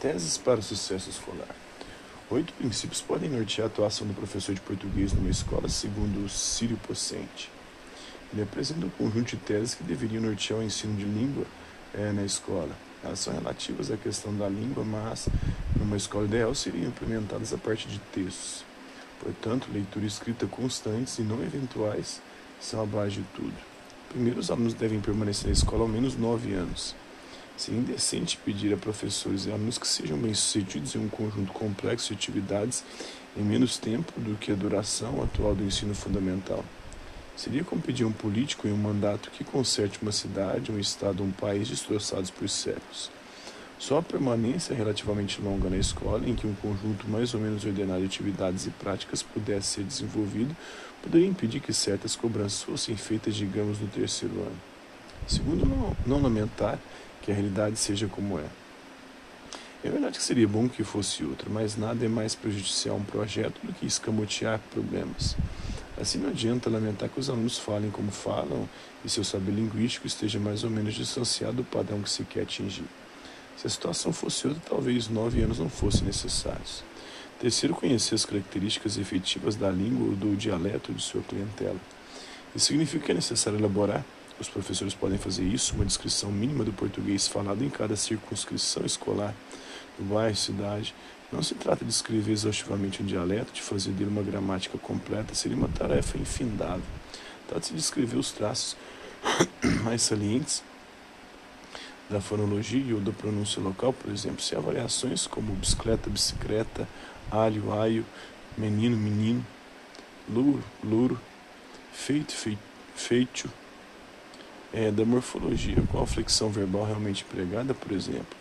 Teses para o sucesso escolar. Oito princípios podem nortear a atuação do professor de português numa escola, segundo Círio Pocente. Ele apresenta um conjunto de teses que deveriam nortear o ensino de língua é, na escola. Elas são relativas à questão da língua, mas numa escola ideal seriam implementadas a partir de textos. Portanto, leitura escrita constantes e não eventuais são a base de tudo. Primeiro, os alunos devem permanecer na escola ao menos nove anos. Seria indecente pedir a professores e alunos que sejam bem-sucedidos em um conjunto complexo de atividades em menos tempo do que a duração atual do ensino fundamental. Seria como pedir a um político em um mandato que conserte uma cidade, um estado um país destroçados por séculos. Só a permanência relativamente longa na escola, em que um conjunto mais ou menos ordenado de atividades e práticas pudesse ser desenvolvido, poderia impedir que certas cobranças fossem feitas, digamos, no terceiro ano. Segundo, não, não lamentar que a realidade seja como é. É verdade que seria bom que fosse outra, mas nada é mais prejudicial a um projeto do que escamotear problemas. Assim não adianta lamentar que os alunos falem como falam e seu saber linguístico esteja mais ou menos distanciado do padrão que se quer atingir. Se a situação fosse outra, talvez nove anos não fossem necessários. Terceiro, conhecer as características efetivas da língua ou do dialeto de sua clientela. Isso significa que é necessário elaborar os professores podem fazer isso, uma descrição mínima do português falado em cada circunscrição escolar, do bairro, cidade. Não se trata de escrever exaustivamente um dialeto, de fazer dele uma gramática completa, seria uma tarefa infindável. Trata-se de escrever os traços mais salientes da fonologia ou da pronúncia local, por exemplo, se há variações como bicicleta, bicicleta, alho, aio, menino, menino, luro, luro, feito, feito, feito, é, da morfologia, qual a flexão verbal realmente empregada, por exemplo,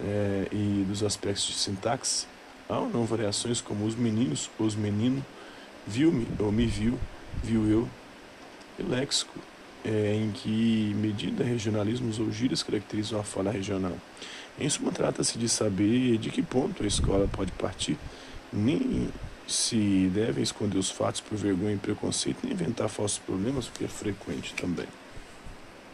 é, e dos aspectos de sintaxe, há ou não variações como os meninos, os menino, viu-me ou me viu, viu eu, e léxico, é, em que medida regionalismos ou gírias caracterizam a fala regional. Em suma, trata-se de saber de que ponto a escola pode partir, nem se devem esconder os fatos por vergonha e preconceito, nem inventar falsos problemas, o que é frequente também.